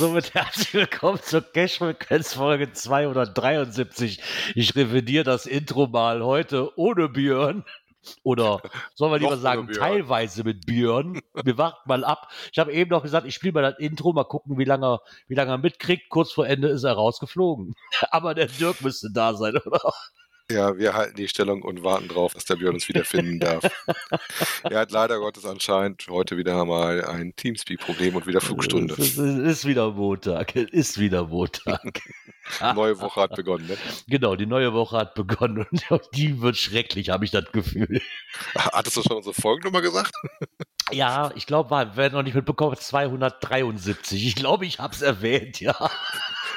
somit herzlich willkommen zur Cash Frequenz Folge 273. Ich revidiere das Intro mal heute ohne Björn. Oder sollen wir lieber sagen, teilweise mit Björn. Wir warten mal ab. Ich habe eben noch gesagt, ich spiele mal das Intro, mal gucken, wie lange, er- wie lange er mitkriegt. Kurz vor Ende ist er rausgeflogen. Aber der Dirk müsste da sein, oder? Ja, wir halten die Stellung und warten drauf, dass der Björn uns wieder finden darf. er hat leider Gottes anscheinend heute wieder mal ein Teamspeak-Problem und wieder Flugstunde. Es ist, es ist wieder Montag. Es ist wieder Montag. Neue Woche hat begonnen. Ne? Genau, die neue Woche hat begonnen und die wird schrecklich, habe ich das Gefühl. Hattest du schon unsere Folgennummer gesagt? Ja, ich glaube, wir werden noch nicht mitbekommen, 273. Ich glaube, ich habe es erwähnt, ja.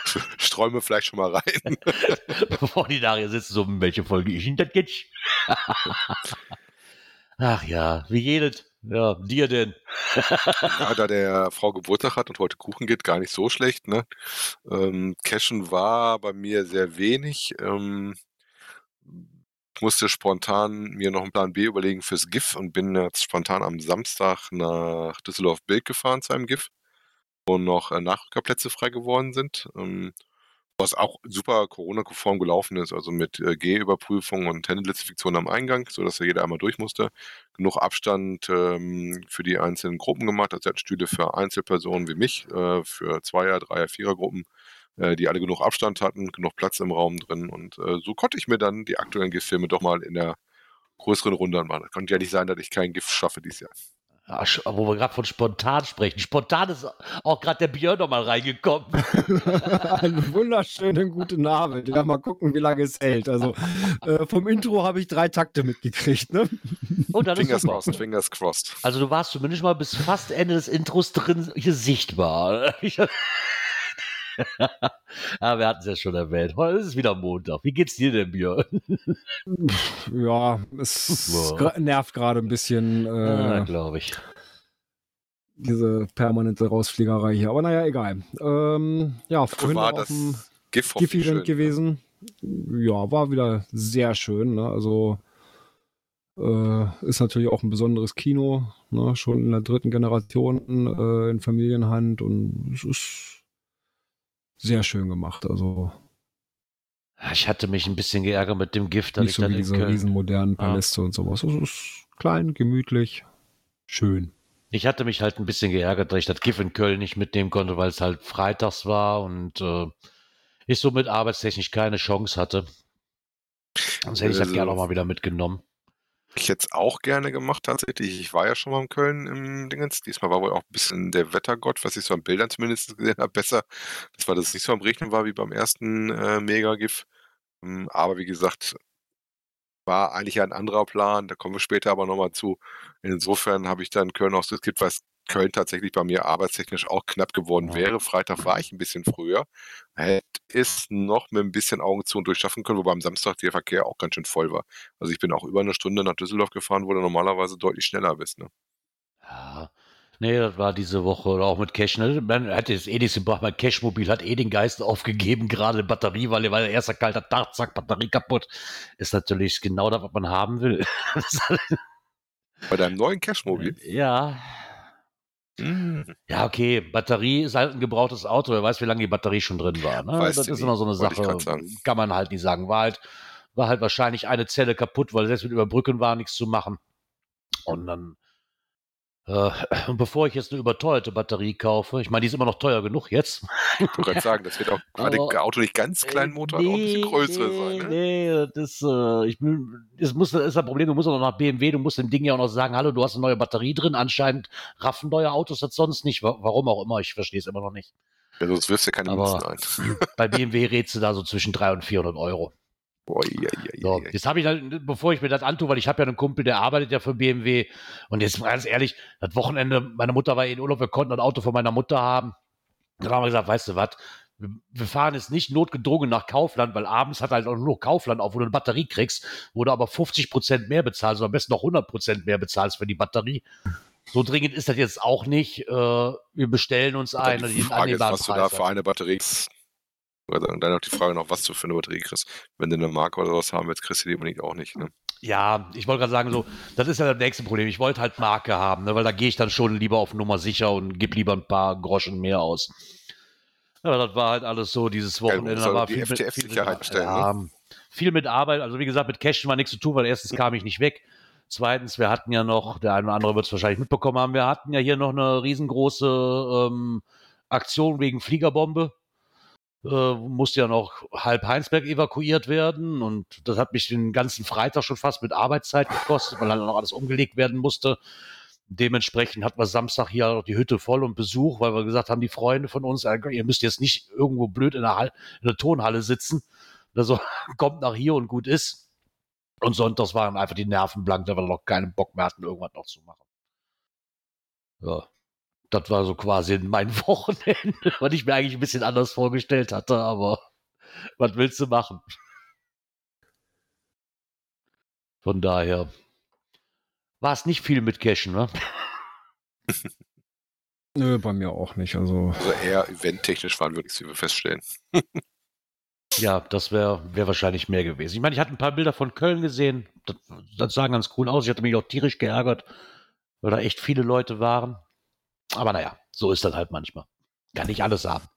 Sträume vielleicht schon mal rein. Bevor die nachher sitzen, so, welche Folge ich Ihnen das jetzt? Ach ja, wie jedes. Ja, dir denn? Ja, da der Frau Geburtstag hat und heute Kuchen geht, gar nicht so schlecht. Ne? Ähm, Cashen war bei mir sehr wenig. Ähm, musste spontan mir noch einen Plan B überlegen fürs GIF und bin jetzt spontan am Samstag nach Düsseldorf-Bild gefahren zu einem GIF, wo noch äh, Nachrückerplätze frei geworden sind. Ähm, was auch super Corona-konform gelaufen ist, also mit äh, G-Überprüfung und Händedesinfektion am Eingang, sodass da jeder einmal durch musste. Genug Abstand ähm, für die einzelnen Gruppen gemacht. Also Stühle für Einzelpersonen wie mich, äh, für Zweier-, Dreier-, Vierer-Gruppen, äh, die alle genug Abstand hatten, genug Platz im Raum drin. Und äh, so konnte ich mir dann die aktuellen GIF-Filme doch mal in der größeren Runde anmachen. Das konnte ja nicht sein, dass ich keinen GIF schaffe dieses Jahr. Ach, sch- wo wir gerade von spontan sprechen. Spontan ist auch gerade der Björn noch mal reingekommen. Einen wunderschönen guten Abend. Ja, mal gucken, wie lange es hält. Also äh, vom Intro habe ich drei Takte mitgekriegt. Ne? Und dann ist Fingers crossed, fingers crossed. Also du warst zumindest mal bis fast Ende des Intros drin hier sichtbar. Ja, wir hatten es ja schon erwähnt. Heute ist es wieder Montag. Wie geht's dir denn, Björn? Ja, es Ja. gra- nervt gerade ein bisschen Ja, äh, glaube ich. diese permanente Rausfliegerei hier. Aber naja, egal. Ähm, ja, vorhin war auch auf das dem GIF-Event schön. gewesen. Ja, war wieder sehr schön. Ne? Also äh, ist natürlich auch ein besonderes Kino, ne? schon in der dritten Generation äh, in Familienhand und es ist sehr schön gemacht. Also Ich hatte mich ein bisschen geärgert mit dem Gift, dass nicht ich so dann wie in diese Köln. riesen modernen Ja. Paläste und sowas. Es ist klein, gemütlich, schön. Ich hatte mich halt ein bisschen geärgert, dass ich das GIF in Köln nicht mitnehmen konnte, weil es halt freitags war und äh, ich somit arbeitstechnisch keine Chance hatte. Sonst hätte ich das Also- gerne auch mal wieder mitgenommen. Ich es auch gerne gemacht tatsächlich. Ich war ja schon mal in Köln im Dingens. Diesmal war wohl auch ein bisschen der Wettergott, was ich so an Bildern zumindest gesehen habe, besser. Das war, dass es nicht so am Regnen war wie beim ersten äh, Mega-GIF. Ähm, aber wie gesagt, war eigentlich ein anderer Plan. Da kommen wir später aber nochmal zu. Insofern habe ich dann Köln auch skippt, weil es Köln tatsächlich bei mir arbeitstechnisch auch knapp geworden wäre. Freitag war ich ein bisschen früher. Hätte es noch mit ein bisschen Augen zu und durchschaffen können, wobei am Samstag der Verkehr auch ganz schön voll war. Also ich bin auch über eine Stunde nach Düsseldorf gefahren, wo du normalerweise deutlich schneller bist. Ne? Ja. Nee, das war diese Woche auch mit Cash. Ne? Man hat jetzt eh nichts gebracht. Mein Cash-Mobil hat eh den Geist aufgegeben, gerade Batterie, weil war der erste kalter Tag, zack, Batterie kaputt. Ist natürlich genau das, was man haben will. Bei deinem neuen Cashmobil. ja. Mhm. Ja, okay, Batterie ist halt ein gebrauchtes Auto. Wer weiß, wie lange die Batterie schon drin war. Ne? Weißt das ist nie, immer so eine Sache. Kann man halt nicht sagen. War halt, war halt wahrscheinlich eine Zelle kaputt, weil selbst mit Überbrücken war nichts zu machen. Und dann, und bevor ich jetzt eine überteuerte Batterie kaufe, ich meine, die ist immer noch teuer genug jetzt. Ich wollte gerade sagen, das wird auch gerade Auto nicht ganz kleinen Motor, hat, auch ein bisschen größere nee, sein. Ne? Nee, das, äh, ich, will- das, muss, das ist ein Problem. Du musst auch noch nach BMW, du musst dem Ding ja auch noch sagen, hallo, du hast eine neue Batterie drin. Anscheinend raffen neue Autos das sonst nicht. Wa- Warum auch immer, ich verstehe es immer noch nicht. Ja, sonst wirfst du ja keine Aber- Münzen ein. Bei BMW rätst du da so zwischen 300 und 400 Euro. Boah, ja, ja, So, jetzt habe ich dann, bevor ich mir das antue, weil ich habe ja einen Kumpel, der arbeitet ja für BMW und jetzt mal ganz ehrlich, das Wochenende, meine Mutter war in Urlaub, wir konnten ein Auto von meiner Mutter haben. Dann haben wir gesagt, weißt du was, wir, fahren jetzt nicht notgedrungen nach Kaufland, weil abends hat halt auch nur Kaufland auf, wo du eine Batterie kriegst, wo du aber 50 Prozent mehr bezahlst oder am besten noch 100 Prozent mehr bezahlst für die Batterie. So dringend ist das jetzt auch nicht. Äh, wir bestellen uns Dann ein. die Frage ist, was du da für eine Batterie Oder dann noch die Frage noch, was du für eine Batterie kriegst. Wenn du eine Marke oder was haben willst, kriegst du die unbedingt auch nicht. Ne? Ja, ich wollte gerade sagen, so, das ist ja das nächste Problem. Ich wollte halt Marke haben, ne, weil da gehe ich dann schon lieber auf Nummer sicher und gebe lieber ein paar Groschen mehr aus. Ja, das war halt alles so dieses Ja, Wochenende. da aber war viel mit, viel, mit, stellen, ne? ja, viel mit Arbeit. Also wie gesagt, mit Cashen war nichts zu tun, weil erstens kam ich nicht weg. Zweitens, wir hatten ja noch, der eine oder andere wird es wahrscheinlich mitbekommen haben, wir hatten ja hier noch eine riesengroße ähm, Aktion wegen Fliegerbombe. Äh, musste ja noch halb Heinsberg evakuiert werden und das hat mich den ganzen Freitag schon fast mit Arbeitszeit gekostet, weil dann noch alles umgelegt werden musste. Dementsprechend hatten wir Samstag hier auch die Hütte voll und Besuch, weil wir gesagt haben, die Freunde von uns, äh, ihr müsst jetzt nicht irgendwo blöd in der, Hall, in der Tonhalle sitzen. Also kommt nach hier und gut ist. Und sonntags waren einfach die Nerven blank, da wir noch keinen Bock mehr hatten, irgendwas noch zu machen. Ja, das war so quasi mein Wochenende, was ich mir eigentlich ein bisschen anders vorgestellt hatte, aber was willst du machen? Von daher war es nicht viel mit Cashen, ne? Nö, bei mir auch nicht. Also, Also eher eventtechnisch waren wirklich, wie wir feststellen. Ja, das wäre wär wahrscheinlich mehr gewesen. Ich meine, ich hatte ein paar Bilder von Köln gesehen. Das, das sah ganz cool aus. Ich hatte mich auch tierisch geärgert, weil da echt viele Leute waren. Aber naja, so ist das halt manchmal. Kann nicht alles haben.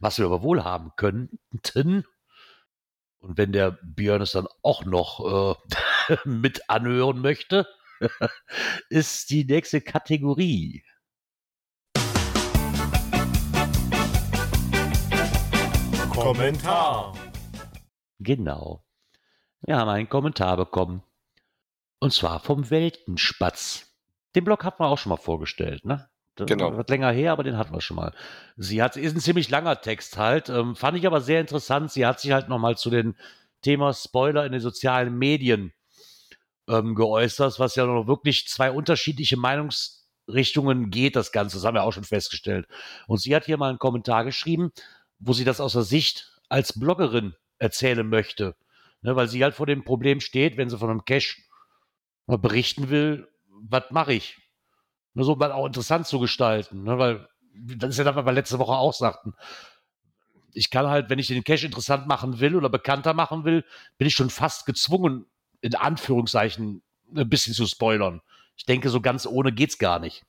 Was wir aber wohl haben könnten, und wenn der Björn es dann auch noch äh, mit anhören möchte, ist die nächste Kategorie. Kommentar. Genau. Wir haben einen Kommentar bekommen. Und zwar vom Weltenspatz. Den Blog hatten wir auch schon mal vorgestellt, ne? Das Genau. Wird länger her, aber den hatten wir schon mal. Sie hat, ist ein ziemlich langer Text halt, ähm, fand ich aber sehr interessant. Sie hat sich halt nochmal zu dem Thema Spoiler in den sozialen Medien ähm, geäußert, was ja noch wirklich zwei unterschiedliche Meinungsrichtungen geht, das Ganze. Das haben wir auch schon festgestellt. Und sie hat hier mal einen Kommentar geschrieben, wo sie das aus der Sicht als Bloggerin erzählen möchte. Ne, weil sie halt vor dem Problem steht, wenn sie von einem Cache mal berichten will, was mache ich? Nur so mal auch interessant zu gestalten, ne, weil das ist ja das, was wir letzte Woche auch sagten. Ich kann halt, wenn ich den Cache interessant machen will oder bekannter machen will, bin ich schon fast gezwungen, in Anführungszeichen ein bisschen zu spoilern. Ich denke, so ganz ohne geht's gar nicht.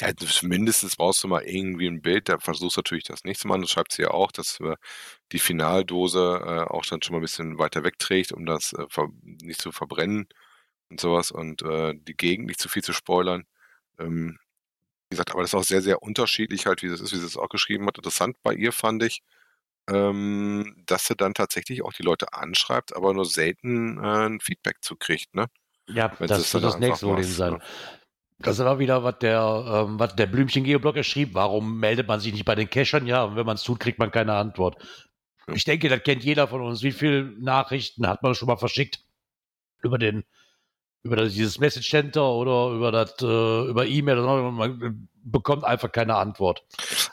Ja, mindestens brauchst du mal irgendwie ein Bild, da versuchst du natürlich das nächste Mal, das schreibt sie ja auch, dass wir die Finaldose äh, auch dann schon mal ein bisschen weiter wegträgt, um das äh, nicht zu verbrennen und sowas und äh, die Gegend nicht zu viel zu spoilern. Ähm, wie gesagt, aber das ist auch sehr, sehr unterschiedlich halt, wie das ist, wie sie es auch geschrieben hat. Interessant bei ihr fand ich, ähm, dass sie dann tatsächlich auch die Leute anschreibt, aber nur selten äh, ein Feedback zu kriegt, ne? Ja, Wenn das wird das nächste Problem sein. ne? Das war wieder, was der, ähm, was der Blümchen-Geoblogger schrieb. Warum meldet man sich nicht bei den Cachern? Ja, und wenn man es tut, kriegt man keine Antwort. Ich denke, das kennt jeder von uns. Wie viele Nachrichten hat man schon mal verschickt über den, über das, dieses Message Center oder über das, äh, über E-Mail oder so, man bekommt einfach keine Antwort.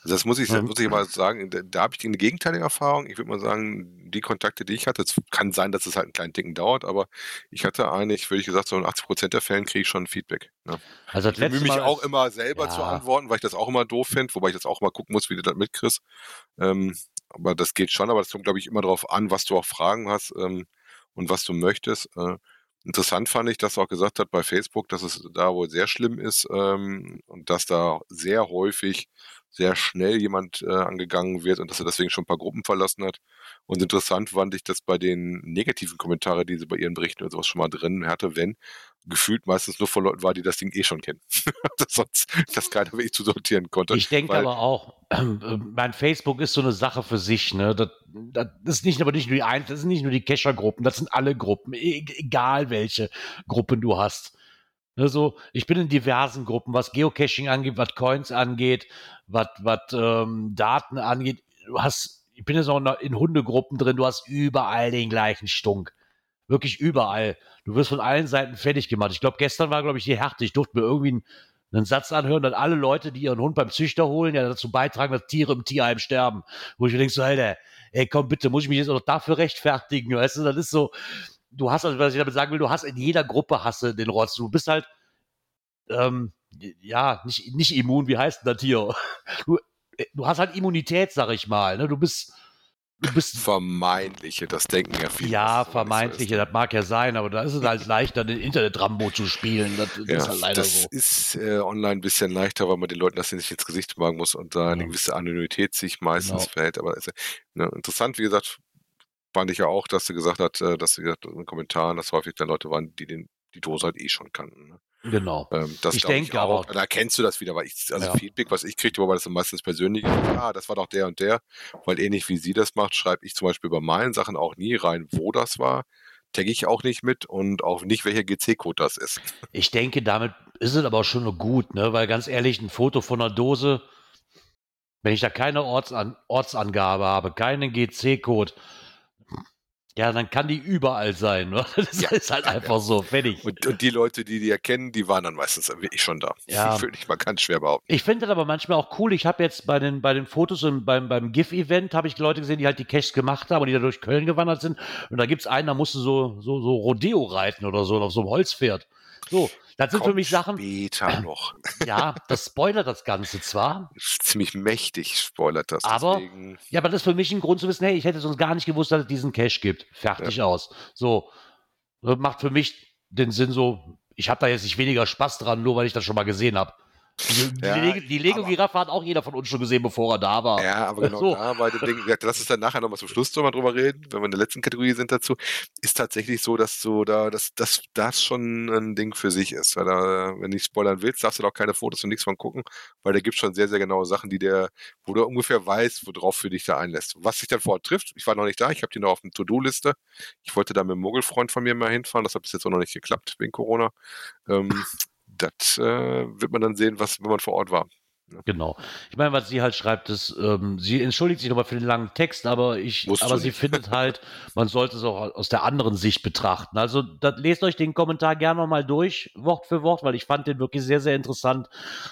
Also das muss ich, Ja. muss ich mal sagen, da, da habe ich eine gegenteilige Erfahrung. Ich würde mal sagen, die Kontakte, die ich hatte, es kann sein, dass es halt einen kleinen Ticken dauert, aber ich hatte eigentlich, würde ich gesagt, so in 80 Prozent der Fällen kriege ich schon Feedback. Ne? Also das Ich bemühe mich Mal, auch immer selber Ja. zu antworten, weil ich das auch immer doof finde, wobei ich das auch mal gucken muss, wie du das mitkriegst. Ähm, aber das geht schon, aber das kommt, glaube ich, immer darauf an, was du auch Fragen hast ähm, und was du möchtest. Äh, interessant fand ich, dass er auch gesagt hat bei Facebook, dass es da wohl sehr schlimm ist ähm, und dass da sehr häufig sehr schnell jemand äh, angegangen wird und dass er deswegen schon ein paar Gruppen verlassen hat. Und interessant fand ich, dass bei den negativen Kommentaren, die sie bei ihren Berichten oder sowas schon mal drin hatte, wenn gefühlt meistens nur von Leuten war, die das Ding eh schon kennen. dass sonst das keiner wirklich zu sortieren konnte. Ich denke aber auch, äh, mein Facebook ist so eine Sache für sich. Ne? Das, das ist nicht aber nicht nur die ein, das sind nicht nur die Cacher-Gruppen, das sind alle Gruppen, e egal welche Gruppen du hast. Ne, so, ich bin in diversen Gruppen, was Geocaching angeht, was Coins angeht, was ähm, Daten angeht. Du hast bin jetzt auch noch in Hundegruppen drin, du hast überall den gleichen Stunk. Wirklich überall. Du wirst von allen Seiten fertig gemacht. Ich glaube, gestern war, glaube ich, die Härte. Ich durfte mir irgendwie einen, einen Satz anhören, dass alle Leute, die ihren Hund beim Züchter holen, ja dazu beitragen, dass Tiere im Tierheim sterben. Wo ich mir denke, so, Alter, ey, komm bitte, muss ich mich jetzt auch noch dafür rechtfertigen? Weißt du, das ist so, du hast, also, was ich damit sagen will, du hast in jeder Gruppe hasse den Rotz. Du bist halt, ähm, ja, nicht, nicht immun, wie heißt denn das hier? Du, du hast halt Immunität, sag ich mal. Ne? Du bist, du bist Vermeintliche, das denken ja viele. ja, vermeintliche, das mag ja sein, aber da ist es halt leichter, den Internet-Rambo zu spielen. Das, Ja, ist halt leider das so. ist äh, online ein bisschen leichter, weil man den Leuten das nicht ins Gesicht wagen muss und da eine Ja. gewisse Anonymität sich meistens Genau. verhält. Aber ist, ja, ne, interessant, wie gesagt, fand ich ja auch, dass du gesagt hast, äh, dass du gesagt, in den Kommentaren, dass häufig dann Leute waren, die den, die Dose halt eh schon kannten. Ne? Genau. Ähm, das Ich denke auch. aber- Da erkennst du das wieder, weil ich, also Ja. Feedback, was ich kriege, wobei das meistens persönlich ist, ah, das war doch der und der, weil ähnlich wie sie das macht, schreibe ich zum Beispiel bei meinen Sachen auch nie rein, wo das war. Tagge ich auch nicht mit und auch nicht, welcher GC-Code das ist. Ich denke, damit ist es aber schon gut, ne? weil ganz ehrlich, ein Foto von einer Dose, wenn ich da keine Ortsan Ortsangabe habe, keinen GC-Code, ja, dann kann die überall sein. Ne? Das Ja. ist halt einfach so, fertig. Und, und die Leute, die die erkennen, die waren dann meistens wirklich schon da. Ja. Würde ich mal ganz schwer behaupten. Ich finde das aber manchmal auch cool. Ich habe jetzt bei den, bei den Fotos und beim, beim GIF-Event habe ich Leute gesehen, die halt die Caches gemacht haben und die da durch Köln gewandert sind. Und da gibt es einen, da musst du so, so, so Rodeo reiten oder so auf so einem Holzpferd. So, das sind für Kommt mich Sachen, Später noch. ja, das spoilert das Ganze zwar, Ziemlich mächtig spoilert das. Aber- Deswegen, Ja, aber das ist für mich ein Grund zu wissen, hey, ich hätte sonst gar nicht gewusst, dass es diesen Cache gibt. Fertig aus. So. Das macht für mich den Sinn so, ich habe da jetzt nicht weniger Spaß dran, nur weil ich das schon mal gesehen habe. Die, die, Ja, Lego- die Lego-Giraffe hat auch jeder von uns schon gesehen, bevor er da war. ja, aber genau So. da bei dem Ding, lass uns dann nachher nochmal zum Schluss drüber drüber reden, wenn wir in der letzten Kategorie sind dazu, ist tatsächlich so, dass du da, dass, dass das schon ein Ding für sich ist. Weil da, wenn du nicht spoilern willst, darfst du doch keine Fotos und nichts von gucken, weil da gibt schon sehr, sehr genaue Sachen, die der, wo du ungefähr weißt, worauf du dich da einlässt. Was sich dann vor Ort trifft, ich war noch nicht da, ich habe die noch auf der To-Do-Liste. Ich wollte da mit einem Muggelfreund von mir mal hinfahren, das hat bis jetzt auch noch nicht geklappt wegen Corona. Ähm, das äh, wird man dann sehen, was, wenn man vor Ort war. Genau. Ich meine, was sie halt schreibt, ist, ähm, sie entschuldigt sich nochmal für den langen Text, aber ich, Musst aber sie findet halt, man sollte es auch aus der anderen Sicht betrachten. Also das, lest euch den Kommentar gerne nochmal durch, Wort für Wort, weil ich fand den wirklich sehr, sehr interessant,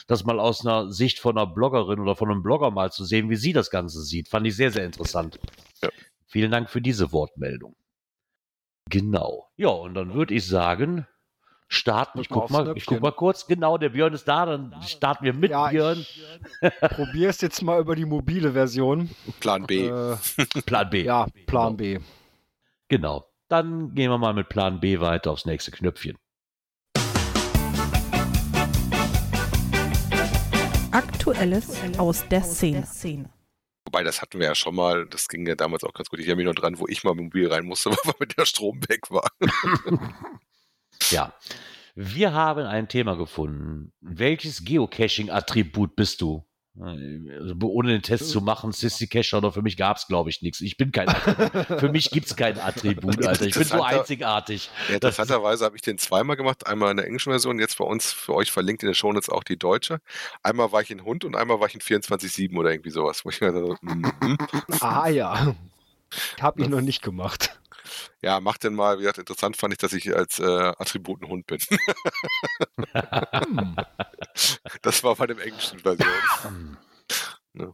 das mal aus einer Sicht von einer Bloggerin oder von einem Blogger mal zu sehen, wie sie das Ganze sieht. Fand ich sehr, sehr interessant. Ja. Vielen Dank für diese Wortmeldung. Genau. Ja, und dann würde ich sagen, starten. Ich guck mal, ich guck mal kurz. Genau, der Björn ist da, dann starten wir mit Ja, Björn. es jetzt mal über die mobile Version. Plan B. Äh, Plan B. ja, Plan B. Genau. Dann gehen wir mal mit Plan B weiter aufs nächste Knöpfchen. Aktuelles aus der Szene. Wobei, das hatten wir ja schon mal. Das ging ja damals auch ganz gut. Ich erinnere mich noch dran, wo ich mal mobil rein musste, weil mit der Strom weg war. Ja. Wir haben ein Thema gefunden. Welches Geocaching-Attribut bist du? Also, ohne den Test zu machen, Sissy Cacher, oder für mich gab es, glaube ich, nichts. Ich bin kein Attribut. Für mich gibt es kein Attribut, Alter. Ich bin so einzigartig. Ja, interessanterweise habe ich den zweimal gemacht. Einmal in der englischen Version, jetzt bei uns für euch verlinkt in den Shownotes auch die deutsche. Einmal war ich in Hund und einmal war ich in 24-7 oder irgendwie sowas. Wo ich mir so, mhm. Ah ja. Habe ich noch nicht gemacht. Ja, mach denn mal. Wie gesagt, interessant fand ich, dass ich als äh, Attribut ein Hund bin. Hm. Das war bei dem englischen Version. Ja.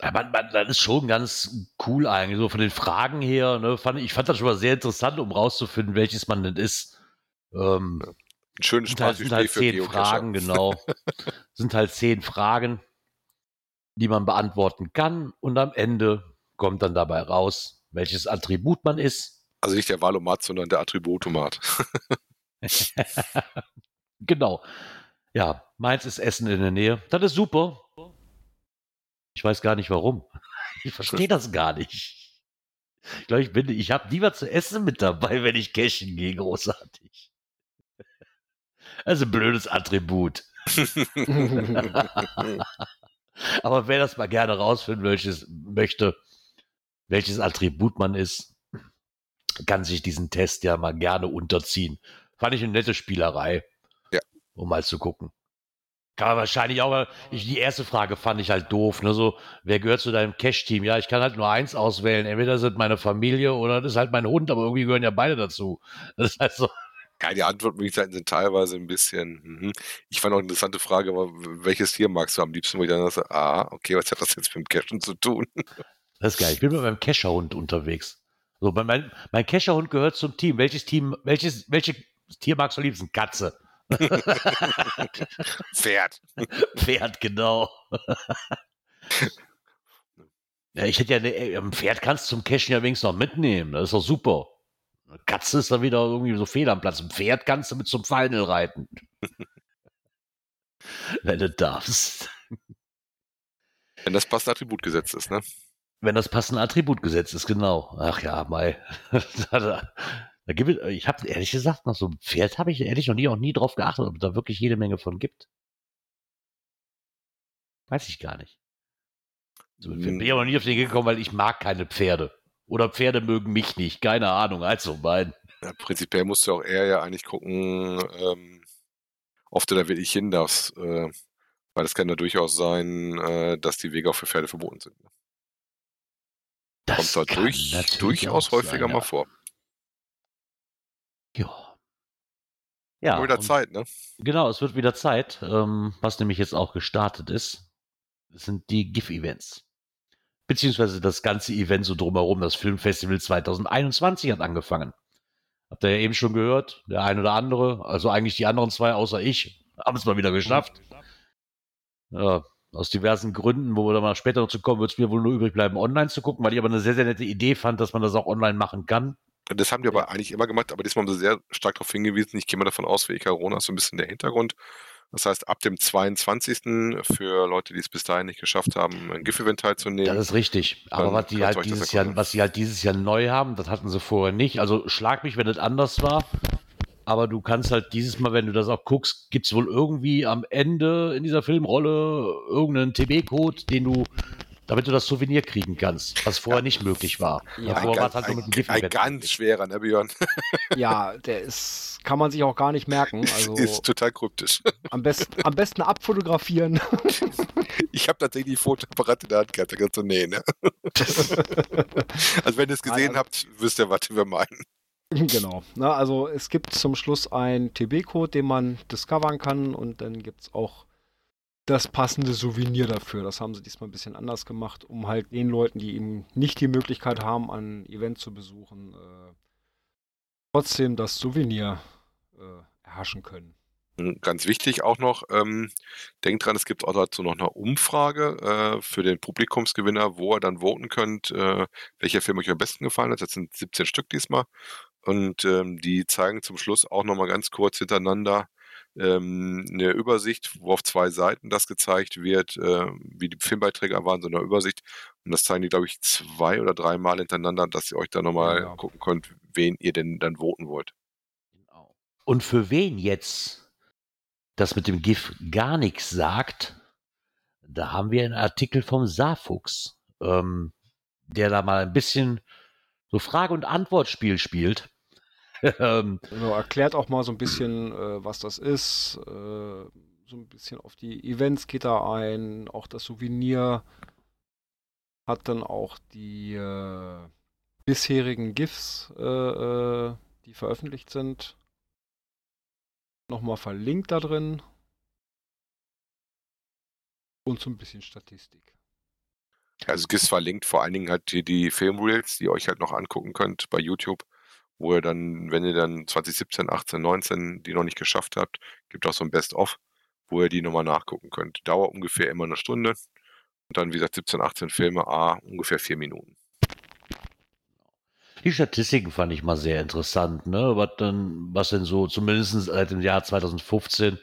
Ja, man, man, das ist schon ganz cool eigentlich, so von den Fragen her. Ne, fand, ich fand das schon mal sehr interessant, um rauszufinden, welches man denn ist. Ähm, Ein schönes sind halt, sind halt zehn. Fragen, genau. sind halt zehn Fragen, die man beantworten kann und am Ende kommt dann dabei raus, welches Attribut man ist. Also nicht der Valomat, sondern der Attributomat. Genau. Ja, meins ist Essen in der Nähe. Das ist super. Ich weiß gar nicht warum. Ich verstehe das gar nicht. Ich glaube, ich bin, ich habe lieber zu essen mit dabei, wenn ich cashen gehe, großartig. Das ist ein blödes Attribut. Aber wer das mal gerne rausfinden welches, möchte, welches Attribut man ist, kann sich diesen Test ja mal gerne unterziehen. Fand ich eine nette Spielerei. Ja. Um mal zu gucken. Kann man wahrscheinlich auch, weil ich, die erste Frage fand ich halt doof. Ne? So, wer gehört zu deinem Cash-Team? Ja, ich kann halt nur eins auswählen. Entweder sind meine Familie oder das ist halt mein Hund, aber irgendwie gehören ja beide dazu. Das ist halt so. Ja, die Antwortmöglichkeiten sind teilweise ein bisschen. Mhm. Ich fand auch eine interessante Frage, aber welches Tier magst du am liebsten? Wo ich dann sage, ah, okay, was hat das jetzt mit dem Cashen zu tun? Das ist geil. Ich bin mit meinem Kescherhund unterwegs. So, mein, mein Kescherhund gehört zum Team. Welches Team, welches, welches Tier magst du am liebsten? Katze. Pferd. Pferd, genau. ja, ich hätte ja eine, ein Pferd kannst du zum Cashen ja wenigstens noch mitnehmen. Das ist doch super. Eine Katze ist dann wieder irgendwie so fehl am Platz. Ein Pferd kannst du mit zum Final reiten. Wenn du darfst. Wenn das passende Attributgesetz ist, ne? Wenn das passende Attributgesetz ist, genau. Ach ja, Mai. Da gibt es, ich habe ehrlich gesagt, nach so einem Pferd habe ich ehrlich noch nie, auch nie drauf geachtet, ob es da wirklich jede Menge von gibt. Weiß ich gar nicht. So, bin ich aber nie auf den gekommen, weil ich mag keine Pferde. Oder Pferde mögen mich nicht. Keine Ahnung, also mein. Ja, prinzipiell musst du auch eher ja eigentlich gucken, ähm, ob du da wirklich hin darfst. Äh, weil es kann ja durchaus sein, äh, dass die Wege auch für Pferde verboten sind. Ne? Das Kommt da durch, durchaus häufiger sein, ja. mal vor. Ja. Ja. Wieder Zeit, ne? Genau, es wird wieder Zeit. Ähm, was nämlich jetzt auch gestartet ist, sind die GIF-Events. Beziehungsweise das ganze Event so drumherum, das Filmfestival 2021 hat angefangen. Habt ihr ja eben schon gehört, der ein oder andere, also eigentlich die anderen zwei außer ich, haben es mal wieder geschafft. Ja, aus diversen Gründen, wo wir da mal später noch zu kommen, wird es mir wohl nur übrig bleiben, online zu gucken, weil ich aber eine sehr, sehr nette Idee fand, dass man das auch online machen kann. Das haben die aber eigentlich immer gemacht, aber diesmal haben sie sehr stark darauf hingewiesen. Ich gehe mal davon aus, für Corona ist so ein bisschen der Hintergrund. Das heißt, ab dem 22. für Leute, die es bis dahin nicht geschafft haben, ein GIF-Event teilzunehmen. Das ist richtig. Aber was die halt dieses Jahr, was sie halt dieses Jahr neu haben, das hatten sie vorher nicht. Also schlag mich, wenn das anders war. Aber du kannst halt dieses Mal, wenn du das auch guckst, gibt es wohl irgendwie am Ende in dieser Filmrolle irgendeinen TB-Code, den du damit du das Souvenir kriegen kannst, was vorher ja. nicht möglich war. Ja, Davor war halt ein, ein, ein ganz schwerer, ne, Björn? ja, der ist, kann man sich auch gar nicht merken. Also ist total kryptisch. Am besten, am besten abfotografieren. ich habe tatsächlich die Fotoapparat in der Hand gehabt, da kannst du nähen, ne? also wenn ihr es gesehen also, habt, wisst ihr, was wir meinen. Genau. Na, also es gibt zum Schluss einen TB-Code, den man discovern kann und dann gibt es auch das passende Souvenir dafür. Das haben sie diesmal ein bisschen anders gemacht, um halt den Leuten, die eben nicht die Möglichkeit haben, ein Event zu besuchen, äh, trotzdem das Souvenir äh, erhaschen können. Hm, ganz wichtig auch noch, ähm, denkt dran, es gibt auch dazu noch eine Umfrage äh, für den Publikumsgewinner, wo ihr dann voten könnt, äh, welcher Film euch am besten gefallen hat. Das sind 17 Stück diesmal. Und ähm, die zeigen zum Schluss auch nochmal ganz kurz hintereinander, ähm, eine Übersicht, wo auf zwei Seiten das gezeigt wird, äh, wie die Filmbeiträge waren, so eine Übersicht. Und das zeigen die, glaube ich, zwei oder dreimal hintereinander, dass ihr euch da nochmal ja. gucken könnt, wen ihr denn dann voten wollt. Genau. Und für wen jetzt das mit dem GIF gar nichts sagt, da haben wir einen Artikel vom Saarfuchs, ähm, der da mal ein bisschen so Frage- und Antwortspiel spielt. ähm, genau, erklärt auch mal so ein bisschen, äh, was das ist. Äh, so ein bisschen auf die Events geht er ein. Auch das Souvenir hat dann auch die äh, bisherigen GIFs, äh, äh, die veröffentlicht sind, nochmal verlinkt da drin. Und so ein bisschen Statistik. Also GIFs verlinkt vor allen Dingen halt die, die Filmreels, die ihr euch halt noch angucken könnt bei YouTube wo ihr dann, wenn ihr dann 2017, 18, 19 die noch nicht geschafft habt, gibt auch so ein Best-of, wo ihr die nochmal nachgucken könnt. Dauert ungefähr immer eine Stunde. Und dann, wie gesagt, 17, 18 Filme, a ungefähr vier Minuten. Die Statistiken fand ich mal sehr interessant, ne? Was dann, was denn so, zumindest seit dem Jahr 2015,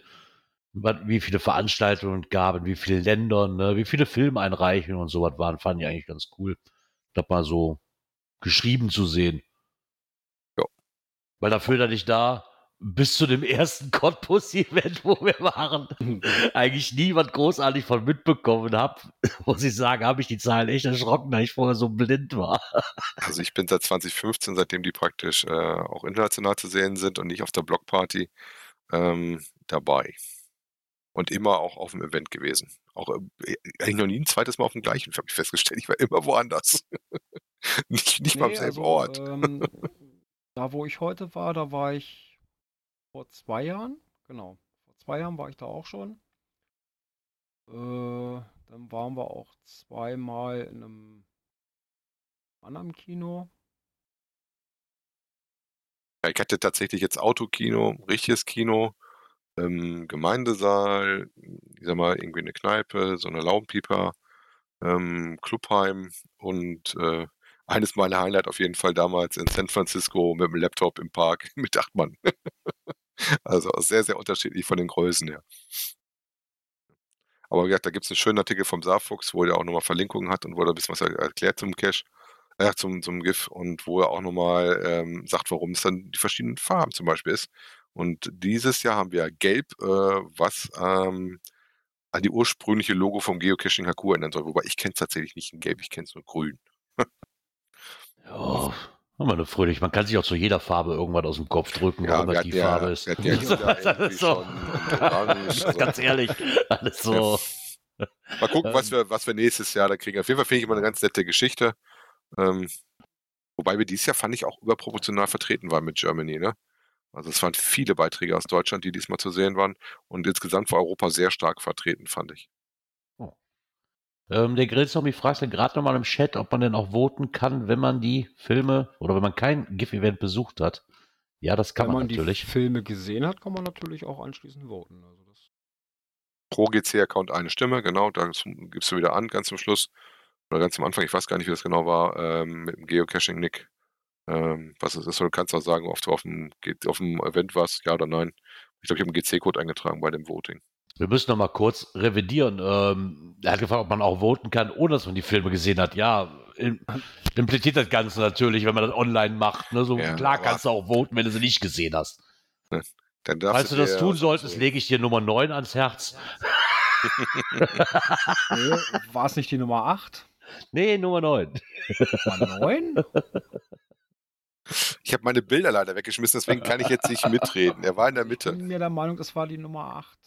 wie viele Veranstaltungen gab, in wie vielen Ländern, ne? wie viele Filmeinreichungen und sowas waren, fand ich eigentlich ganz cool. Das mal so geschrieben zu sehen. Weil dafür, dass ich da bis zu dem ersten Cottbus-Event, wo wir waren, eigentlich niemand großartig von mitbekommen habe, muss ich sagen, habe ich die Zahlen echt erschrocken, da ich vorher so blind war. Also ich bin seit 2015, seitdem die praktisch äh, auch international zu sehen sind und nicht auf der Blockparty, ähm, dabei. Und immer auch auf dem Event gewesen. Auch äh, eigentlich noch nie ein zweites Mal auf dem gleichen, habe ich festgestellt. Ich war immer woanders. nicht nicht mal am selben also, Ort. Ähm, da, wo ich heute war, da war ich vor zwei Jahren. Genau. Vor zwei Jahren war ich da auch schon. Äh, dann waren wir auch zweimal in einem anderen Kino. Ich hatte tatsächlich jetzt Autokino, richtiges Kino, ähm, Gemeindesaal, ich sag mal, irgendwie eine Kneipe, so eine Laubenpieper, ähm, Clubheim und äh, eines meiner Highlight auf jeden Fall damals in San Francisco mit dem Laptop im Park mit acht Mann. also sehr, sehr unterschiedlich von den Größen her. Aber wie gesagt, da gibt es einen schönen Artikel vom Saarfuchs, wo er auch nochmal Verlinkungen hat und wo er ein bisschen was erklärt zum Cache, äh, zum, zum GIF und wo er auch nochmal ähm, sagt, warum es dann die verschiedenen Farben zum Beispiel ist. Und dieses Jahr haben wir Gelb, äh, was ähm, an die ursprüngliche Logo vom Geocaching HQ erinnern soll. Wobei ich kenne es tatsächlich nicht in Gelb, ich kenne es nur grün. Ja, immer eine fröhlich. Man kann sich auch zu jeder Farbe irgendwas aus dem Kopf drücken, Ja, hatten die ja, Farbe ist. ja lila irgendwie So. orange. Also, Ganz ehrlich, alles so. mal gucken, was Ähm. wir, was wir nächstes Jahr da kriegen. Auf jeden Fall finde ich immer eine ganz nette Geschichte. Ähm, wobei wir dieses Jahr, fand ich, auch überproportional vertreten waren mit Germany. Ne? Also es waren viele Beiträge aus Deutschland, die diesmal zu sehen waren. Und insgesamt war Europa sehr stark vertreten, fand ich. Ähm, der Grillzombie fragt dann gerade nochmal im Chat, ob man denn auch voten kann, wenn man die Filme oder wenn man kein GIF-Event besucht hat. Ja, das kann Wenn man, man natürlich. die Filme gesehen hat, kann man natürlich auch anschließend voten. Also das Pro GC-Account eine Stimme, genau, da gibst du wieder an, ganz zum Schluss. Oder ganz am Anfang, ich weiß gar nicht, wie das genau war, ähm, mit dem Geocaching-Nick. Ähm, was es ist, oder du kannst auch sagen, ob du auf dem, auf dem Event warst, ja oder nein. Ich glaube, ich habe einen GC-Code eingetragen bei dem Voting. Wir müssen noch mal kurz revidieren. Ähm, er hat gefragt, ob man auch voten kann, ohne dass man die Filme gesehen hat. Ja, im- impliziert das Ganze natürlich, wenn man das online macht. Ne? So, Ja, klar kannst du auch voten, wenn du sie nicht gesehen hast. Dann Falls du das tun solltest, lege ich dir Nummer 9 ans Herz. nee, war es nicht die Nummer 8? Nee, Nummer 9. War 9? Ich habe meine Bilder leider weggeschmissen, deswegen kann ich jetzt nicht mitreden. Er war in der Ich Mitte. bin mir der Meinung, das war die Nummer 8.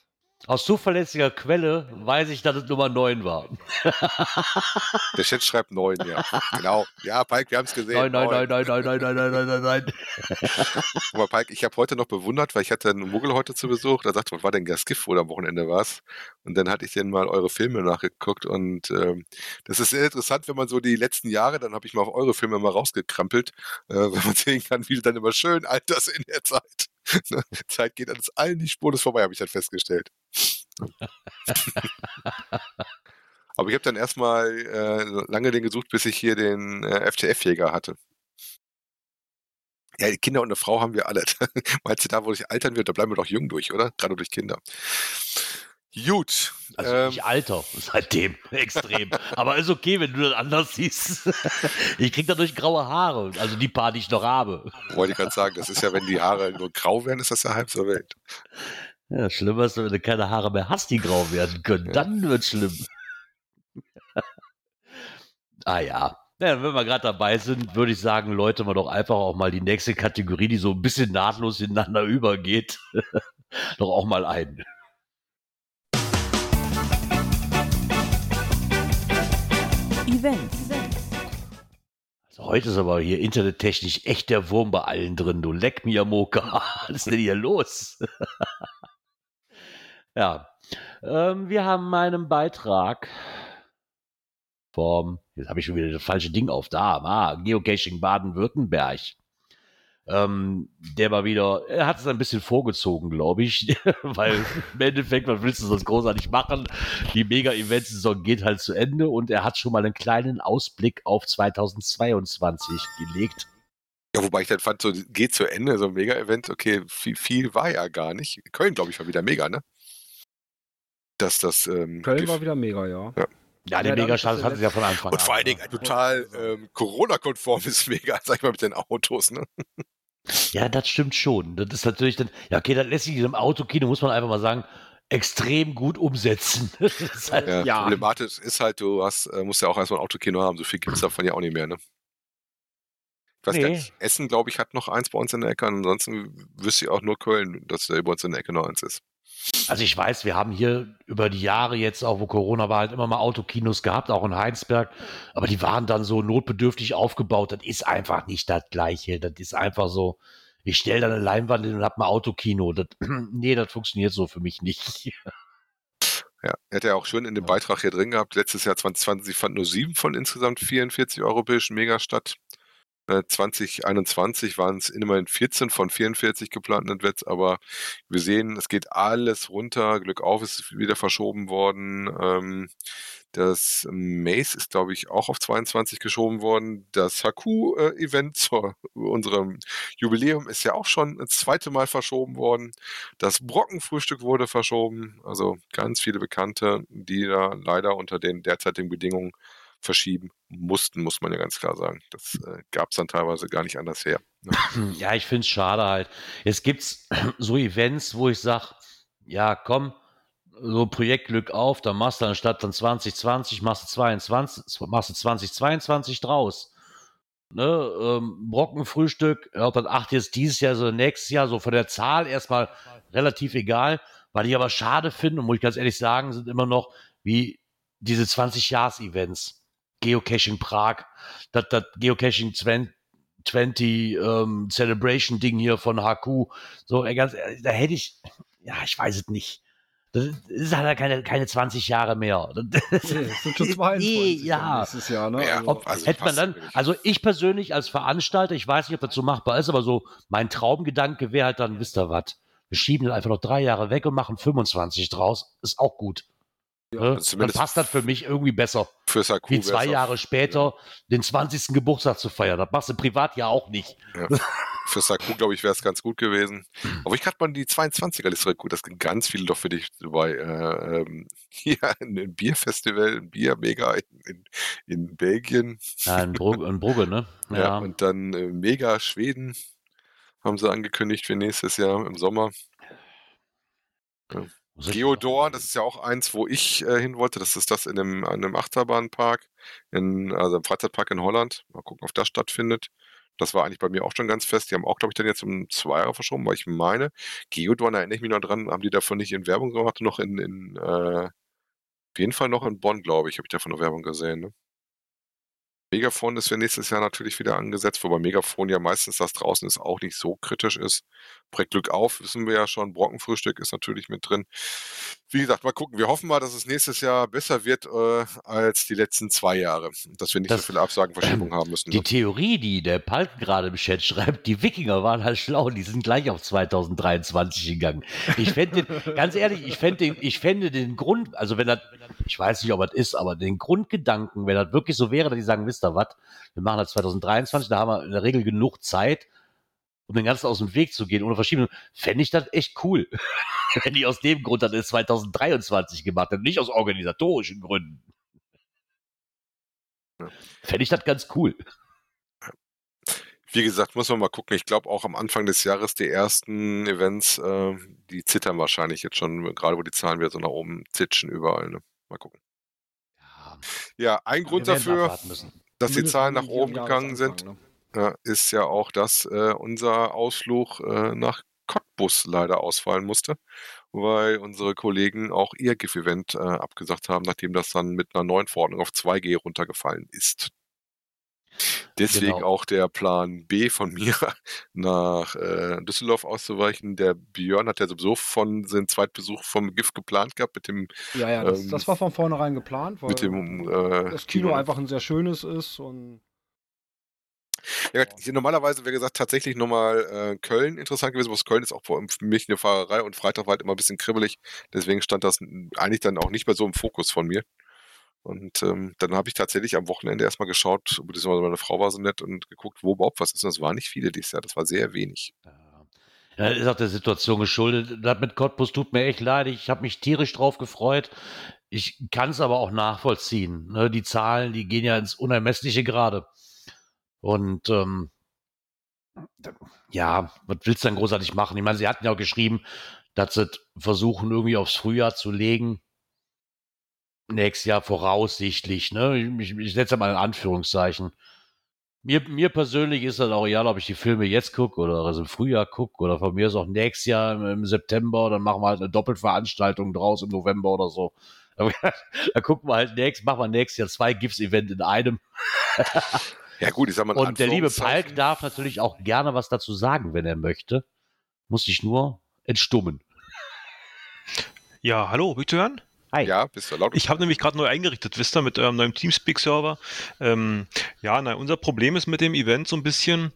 Aus zuverlässiger Quelle weiß ich, dass es Nummer 9 war. Der Chat schreibt 9, ja. Genau. Ja, Pike, wir haben es gesehen. 9, 9, 9, 9, 9, 9, 9, 9, 9, 9, 9. Aber Pike, ich habe heute noch bewundert, weil ich hatte einen Muggel heute zu Besuch. Da sagte was war denn Gaskiff oder am Wochenende war Und dann hatte ich dann mal eure Filme nachgeguckt. Und ähm, das ist sehr interessant, wenn man so die letzten Jahre, dann habe ich mal auch eure Filme mal rausgekrampelt, äh, wenn man sehen kann, wie du dann immer schön alt das in der Zeit. Zeit geht uns allen nicht spurlos vorbei, habe ich dann festgestellt. Aber ich habe dann erstmal äh, lange den gesucht, bis ich hier den äh, FTF-Jäger hatte. Ja, die Kinder und eine Frau haben wir alle. Meinst du, da, wo ich altern wird, da bleiben wir doch jung durch, oder? Gerade durch Kinder. Gut. Also ähm, ich alter seitdem extrem. Aber ist okay, wenn du das anders siehst. Ich krieg dadurch graue Haare, also die paar, die ich noch habe. wollte ich gerade sagen, das ist ja, wenn die Haare nur grau werden, ist das ja halb so wild. Ja, schlimmer ist, wenn du keine Haare mehr hast, die grau werden können. Dann wird's schlimm. ah ja. Ja, wenn wir gerade dabei sind, würde ich sagen, läuten wir doch einfach auch mal die nächste Kategorie, die so ein bisschen nahtlos ineinander übergeht, doch auch mal ein. Events. Also heute ist aber hier internettechnisch echt der Wurm bei allen drin. Du leck mir, Moka. Was ist denn hier los? ja, ähm, wir haben einen Beitrag vom, jetzt habe ich schon wieder das falsche Ding auf da, ah, Geocaching Baden-Württemberg. Ähm, der war wieder, er hat es ein bisschen vorgezogen, glaube ich, weil im Endeffekt, was willst du sonst großartig machen? Die Mega-Event-Saison geht halt zu Ende und er hat schon mal einen kleinen Ausblick auf 2022 gelegt. Ja, wobei ich dann fand, so geht zu Ende, so ein Mega-Event, okay, viel, viel war ja gar nicht. Köln, glaube ich, war wieder mega, ne? Dass das ähm, Köln war wieder mega, ja. Ja, der Ja, dadurch, Megastart dass hatte es ja von Anfang und an. vor allen Dingen ein total ähm, Corona-konformes Mega, sag ich mal, mit den Autos, ne? Ja, das stimmt schon. Das ist natürlich dann, ja, okay, das lässt sich in einem Autokino, muss man einfach mal sagen, extrem gut umsetzen. Halt, Ja, Ja. Problematisch ist halt, du hast, äh, musst ja auch erstmal ein Autokino haben, so viel gibt es davon ja auch nicht mehr, ne? Ich weiß gar Nee. nicht, Essen, glaube ich, hat noch eins bei uns in der Ecke, ansonsten wüsste ich auch nur Köln, dass da bei uns in der Ecke noch eins ist. Also ich weiß, wir haben hier über die Jahre jetzt, auch wo Corona war, halt immer mal Autokinos gehabt, auch in Heinsberg, aber die waren dann so notbedürftig aufgebaut. Das ist einfach nicht das Gleiche. Das ist einfach so, ich stelle da eine Leinwand hin und habe ein Autokino. Das, nee, das funktioniert so für mich nicht. Ja, er hat ja auch schön in dem Beitrag hier drin gehabt. Letztes Jahr 2020 fand nur sieben von insgesamt 44 europäischen Megastadt. 2021 waren es immerhin 14 von 44 geplanten Advents, aber wir sehen, es geht alles runter. Glück auf ist wieder verschoben worden. Ähm, das Mace ist, glaube ich, auch auf 22 geschoben worden. Das Haku-Event zu unserem Jubiläum ist ja auch schon das zweite Mal verschoben worden. Das Brockenfrühstück wurde verschoben. Also ganz viele Bekannte, die da leider unter den derzeitigen Bedingungen verschieben mussten, muss man ja ganz klar sagen. Das äh, gab es dann teilweise gar nicht anders her. Ne? Ja, ich finde es schade halt. Es gibt so Events, wo ich sage, ja, komm, so Projekt Glück auf, dann machst du anstatt dann 2020, machst du 22, machst du 2022 draus. Ne, ähm, Brockenfrühstück, ob das acht jetzt dieses Jahr, so nächstes Jahr, so von der Zahl erstmal relativ egal. Was ich aber schade finde, und muss ich ganz ehrlich sagen, sind immer noch wie diese 20-Jahres-Events. Geocaching Prag, das, das Geocaching 20, 20 ähm, Celebration Ding hier von HQ. So, ganz, da hätte ich, ja, ich weiß es nicht. Das ist halt keine, keine 20 Jahre mehr. Das, nee, das sind schon 22 ja. nächstes Jahr, ne? Ja, also, Ob, also hätte man dann, also ich persönlich als Veranstalter, ich weiß nicht, ob das so machbar ist, aber so mein Traumgedanke wäre halt dann, wisst ihr was, wir schieben das einfach noch drei Jahre weg und machen 25 draus. Ist auch gut. Ja, also dann passt das für mich irgendwie besser. Für Saku Wie zwei Jahre später ja. den 20. Geburtstag zu feiern. Das machst du privat ja auch nicht. Ja. Für Saku, glaube ich, wäre es ganz gut gewesen. Aber ich hatte mal die 22er-Liste gut. Das sind ganz viele doch für dich dabei. Äh, ähm, hier ein Bierfestival, ein Bier-Mega in, in, in, Belgien. Ja, in, Brugge, in Brugge ne? Ja. ja. und dann äh, Mega Schweden haben sie angekündigt für nächstes Jahr im Sommer. Ja. Geodor, das ist ja auch eins, wo ich äh, hin wollte. Das ist das in einem, einem Achterbahnpark, in, also im Freizeitpark in Holland. Mal gucken, ob das stattfindet. Das war eigentlich bei mir auch schon ganz fest. Die haben auch, glaube ich, dann jetzt um zwei Jahre verschoben, weil ich meine, Geodor, da erinnere ich mich noch dran, haben die davon nicht in Werbung gemacht, noch in, in äh, auf jeden Fall noch in Bonn, glaube ich, habe ich davon noch Werbung gesehen. Ne? Megafon ist für nächstes Jahr natürlich wieder angesetzt, wobei Megafon ja meistens das draußen ist auch nicht so kritisch ist. Projekt Glück auf, wissen wir ja schon. Brockenfrühstück ist natürlich mit drin. Wie gesagt, mal gucken. Wir hoffen mal, dass es nächstes Jahr besser wird äh, als die letzten zwei Jahre. Dass wir nicht das, so viele Absagen, Verschiebungen äh, haben müssen. Die ne? Theorie, die der Palk gerade im Chat schreibt, die Wikinger waren halt schlau, die sind gleich auf 2023 gegangen. Ich fände ganz ehrlich, ich fände den, ich fände den Grund, also wenn das, ich weiß nicht, ob das ist, aber den Grundgedanken, wenn das wirklich so wäre, dass die sagen, wisst ihr was, wir machen das 2023, da haben wir in der Regel genug Zeit, um den ganzen aus dem Weg zu gehen, ohne Verschiebung, fände ich das echt cool. Wenn die aus dem Grund dann 2023 gemacht hätten, nicht aus organisatorischen Gründen. Fände ich das ganz cool. Wie gesagt, muss man mal gucken. Ich glaube auch am Anfang des Jahres die ersten Events, äh, die zittern wahrscheinlich jetzt schon, gerade wo die Zahlen wieder so nach oben zitschen überall. Ne? Mal gucken. Ja, ja ein Grund dafür, dass die Zahlen nach oben gegangen sind. Ne? ist ja auch, dass äh, unser Ausflug äh, nach Cottbus leider ausfallen musste, weil unsere Kollegen auch ihr GIF-Event äh, abgesagt haben, nachdem das dann mit einer neuen Verordnung auf 2G runtergefallen ist. Deswegen genau. auch der Plan B von mir, nach äh, Düsseldorf auszuweichen. Der Björn hat ja sowieso von seinem Zweitbesuch vom GIF geplant gehabt mit dem. Ja, ja, das, ähm, das war von vornherein geplant, weil mit dem, äh, das Kino, Kino einfach ein sehr schönes ist und ja, hier normalerweise wäre gesagt tatsächlich nochmal äh, Köln interessant gewesen, was Köln ist auch für mich eine Fahrerei und Freitag war halt immer ein bisschen kribbelig. Deswegen stand das eigentlich dann auch nicht mehr so im Fokus von mir. Und ähm, dann habe ich tatsächlich am Wochenende erstmal geschaut, beziehungsweise meine Frau war so nett und geguckt, wo überhaupt was ist. Und das waren nicht viele dieses Jahr, das war sehr wenig. Ja, ist auch der Situation geschuldet. Das mit Cottbus tut mir echt leid. Ich habe mich tierisch drauf gefreut. Ich kann es aber auch nachvollziehen. Ne? Die Zahlen, die gehen ja ins Unermessliche gerade. Und ähm, ja, was willst du denn großartig machen? Ich meine, sie hatten ja auch geschrieben, dass sie versuchen, irgendwie aufs Frühjahr zu legen. Nächstes Jahr voraussichtlich, ne? Ich, ich setze mal in Anführungszeichen. Mir, mir persönlich ist das auch egal, ob ich die Filme jetzt gucke oder also im Frühjahr gucke oder von mir ist auch nächstes Jahr im, im September, dann machen wir halt eine Doppelveranstaltung draus im November oder so. da gucken wir halt nächstes, machen wir nächstes Jahr zwei GIFs-Event in einem. Ja gut, ich sag mal. Und der liebe Palk darf natürlich auch gerne was dazu sagen, wenn er möchte. Muss sich nur entstummen. Ja, hallo, bitte hören? Hi. Ja, bist du laut? Ich habe nämlich gerade neu eingerichtet, wisst ihr, mit eurem neuen Teamspeak-Server. Ähm, ja, na, unser Problem ist mit dem Event so ein bisschen,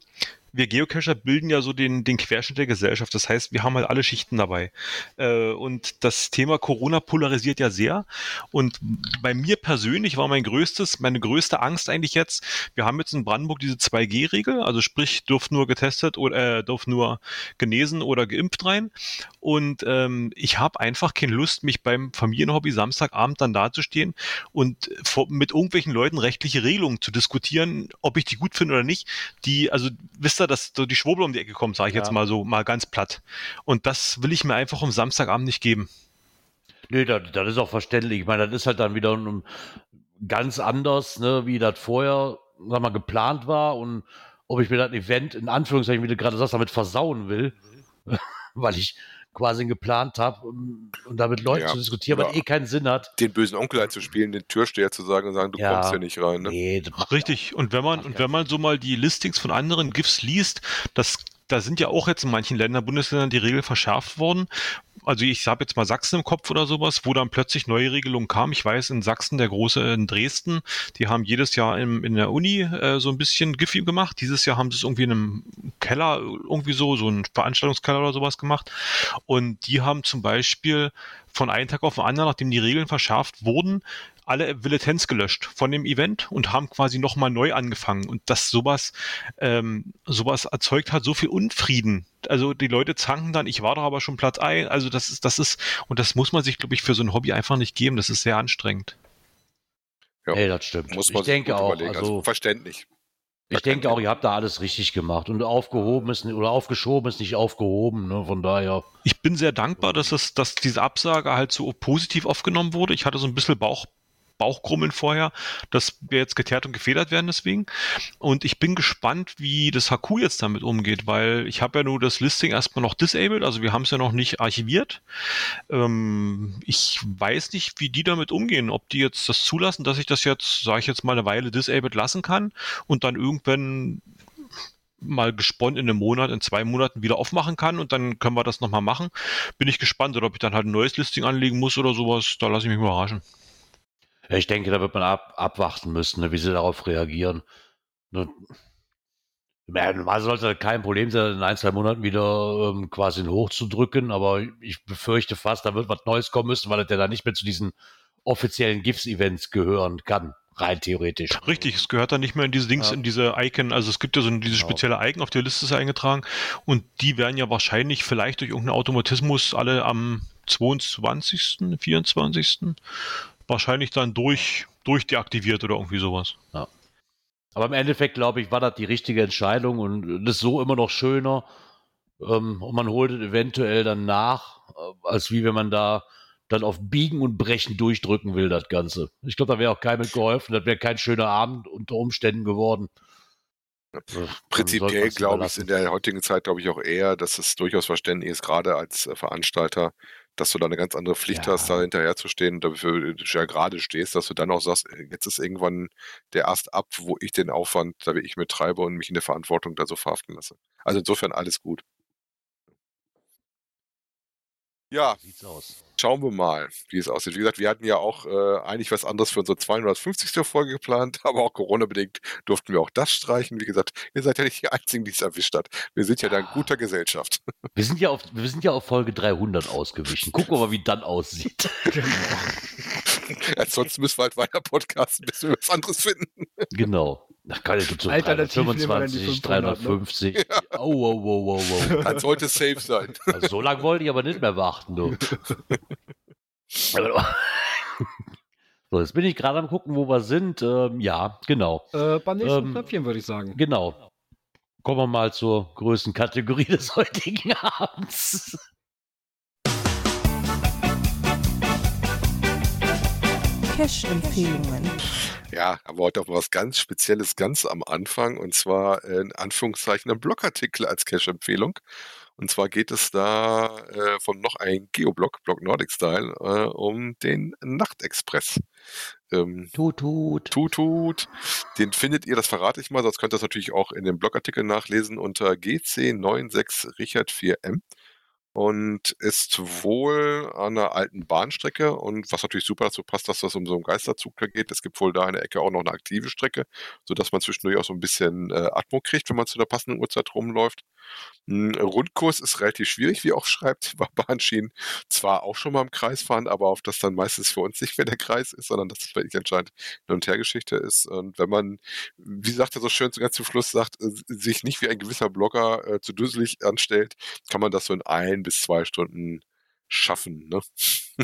wir Geocacher bilden ja so den, den Querschnitt der Gesellschaft. Das heißt, wir haben halt alle Schichten dabei. Äh, und das Thema Corona polarisiert ja sehr. Und bei mir persönlich war mein größtes, meine größte Angst eigentlich jetzt, wir haben jetzt in Brandenburg diese 2G-Regel, also sprich, dürft nur getestet oder äh, dürft nur genesen oder geimpft rein. Und ähm, ich habe einfach keine Lust, mich beim Familienhobby Samstagabend dann dazustehen und vor, mit irgendwelchen Leuten rechtliche Regelungen zu diskutieren, ob ich die gut finde oder nicht. Die, also wisst ihr, dass so die Schwurbel um die Ecke kommt, sage ich Ja. jetzt mal so, mal ganz platt. Und das will ich mir einfach am Samstagabend nicht geben. Nee, das, das ist auch verständlich. Ich meine, das ist halt dann wieder um, ganz anders, ne, wie das vorher, sag mal, geplant war und ob ich mir das Event in Anführungszeichen, wie du gerade sagst, damit versauen will, weil ich quasi geplant habe um, und damit Leute Ja, zu diskutieren, was eh keinen Sinn hat. den bösen Onkel einzuspielen, den Türsteher zu sagen und sagen, du Ja. kommst hier nicht rein. Ne? Nee, Richtig. Und wenn man, und wenn man so mal die Listings von anderen GIFs liest, das, da sind ja auch jetzt in manchen Ländern, Bundesländern die Regeln verschärft worden. Also ich habe jetzt mal Sachsen im Kopf oder sowas, wo dann plötzlich neue Regelungen kamen. Ich weiß, in Sachsen, der große in Dresden, die haben jedes Jahr im, in der Uni äh, so ein bisschen Giffy gemacht. Dieses Jahr haben sie es irgendwie in einem Keller, irgendwie so, so einen Veranstaltungskeller oder sowas gemacht. Und die haben zum Beispiel von einem Tag auf den anderen, nachdem die Regeln verschärft wurden, alle Villetenz gelöscht von dem Event und haben quasi nochmal neu angefangen. Und dass sowas, ähm, sowas erzeugt hat so viel Unfrieden. Also die Leute zanken dann, ich war doch aber schon Platz ein. Also das ist, das ist, und das muss man sich, glaube ich, für so ein Hobby einfach nicht geben. Das ist sehr anstrengend. Ja. Nee, das stimmt. Muss man ich sich denke gut auch, überlegen. also, verständlich. ich denke auch, ihr habt da alles richtig gemacht und aufgehoben ist oder aufgeschoben ist nicht aufgehoben, ne? Von daher. Ich bin sehr dankbar, dass es, dass diese Absage halt so positiv aufgenommen wurde. Ich hatte so ein bisschen Bauch, Bauchkrummeln vorher, dass wir jetzt geteert und gefedert werden deswegen. Und ich bin gespannt, wie das HQ jetzt damit umgeht, weil ich habe ja nur das Listing erstmal noch disabled, also wir haben es ja noch nicht archiviert. Ähm, ich weiß nicht, wie die damit umgehen, ob die jetzt das zulassen, dass ich das jetzt, sage ich jetzt mal, eine Weile disabled lassen kann und dann irgendwann mal gesponnen in einem Monat, in zwei Monaten wieder aufmachen kann und dann können wir das nochmal machen. Bin ich gespannt, oder ob ich dann halt ein neues Listing anlegen muss oder sowas, da lasse ich mich überraschen. Ich denke, da wird man ab, abwarten müssen, ne, wie sie darauf reagieren. Ne, Normal sollte kein Problem sein, in ein, zwei Monaten wieder ähm, quasi hochzudrücken, aber ich befürchte fast, da wird was Neues kommen müssen, weil das ja dann nicht mehr zu diesen offiziellen GIFs-Events gehören kann, rein theoretisch. Richtig, es gehört dann nicht mehr in diese Dings, Ja. in diese Icon, also es gibt ja so diese Genau. spezielle Icon auf der Liste ist ja eingetragen und die werden ja wahrscheinlich vielleicht durch irgendeinen Automatismus alle am 22., 24. wahrscheinlich dann durch, durchdeaktiviert oder irgendwie sowas. Aber im Endeffekt, glaube ich, war das die richtige Entscheidung und das ist so immer noch schöner. Ähm, und man holt es eventuell dann nach, äh, als wie wenn man da dann auf Biegen und Brechen durchdrücken will, das Ganze. Ich glaube, da wäre auch keinem geholfen. Das wäre kein schöner Abend unter Umständen geworden. Prinzipiell glaube ich in der heutigen Zeit, glaube ich auch eher, dass es durchaus verständlich ist, gerade als äh, Veranstalter, dass du da eine ganz andere Pflicht Ja. hast, da hinterher zu stehen und dafür du ja gerade stehst, dass du dann auch sagst, äh, jetzt ist irgendwann der Ast ab, wo ich den Aufwand, da ich mit treibe und mich in der Verantwortung da so verhaften lasse. Also insofern alles gut. Ja, Sieht's aus. schauen wir mal, wie es aussieht. Wie gesagt, wir hatten ja auch äh, eigentlich was anderes für unsere 250. Folge geplant, aber auch Corona-bedingt durften wir auch das streichen. Wie gesagt, ihr seid ja nicht die Einzigen, die es erwischt hat. Wir sind ja da in guter Gesellschaft. Wir sind ja auf, wir sind ja auf Folge 300 ausgewichen. Gucken wir mal, wie dann aussieht. Ansonsten müssen wir halt weiter podcasten, bis wir was anderes finden. genau. Ach, geil, gibt so Alternativ nehmen wir dann die 325, 500, ne? 350. Oh, wow, wow, wow, wow. Dann sollte es safe sein. Also so lange wollte ich aber nicht mehr warten, du. So, jetzt bin ich gerade am gucken, wo wir sind. Ähm, ja, genau. Äh, beim nächsten Ähm, Knöpfchen würde ich sagen. Genau. Kommen wir mal zur größten Kategorie des heutigen Abends. Cash-Empfehlungen. Ja, aber heute auch was ganz Spezielles ganz am Anfang und zwar in Anführungszeichen ein Blogartikel als Cache-Empfehlung. Und zwar geht es da äh, von noch ein Geoblog, Blog Nordic Style, äh, um den Nachtexpress. Ähm, Tut, tut. Tut, tut. Den findet ihr, das verrate ich mal, sonst könnt ihr das natürlich auch in dem Blogartikel nachlesen unter GC96 Richard 4M und ist wohl an einer alten Bahnstrecke und was natürlich super dazu passt, dass das um so einen Geisterzug da geht. Es gibt wohl da in der Ecke auch noch eine aktive Strecke, sodass man zwischendurch auch so ein bisschen äh, Atmo kriegt, wenn man zu der passenden Uhrzeit rumläuft. Ein Rundkurs ist relativ schwierig, wie auch schreibt, bei Bahnschienen. Zwar auch schon mal im Kreis fahren, aber auf das dann meistens für uns nicht mehr der Kreis ist, sondern dass es wirklich anscheinend eine und Hergeschichte ist. Und wenn man, wie sagt er so schön ganz zum Schluss, sagt, äh, sich nicht wie ein gewisser Blogger äh, zu dusselig anstellt, kann man das so in ein bis zwei Stunden schaffen. Ne?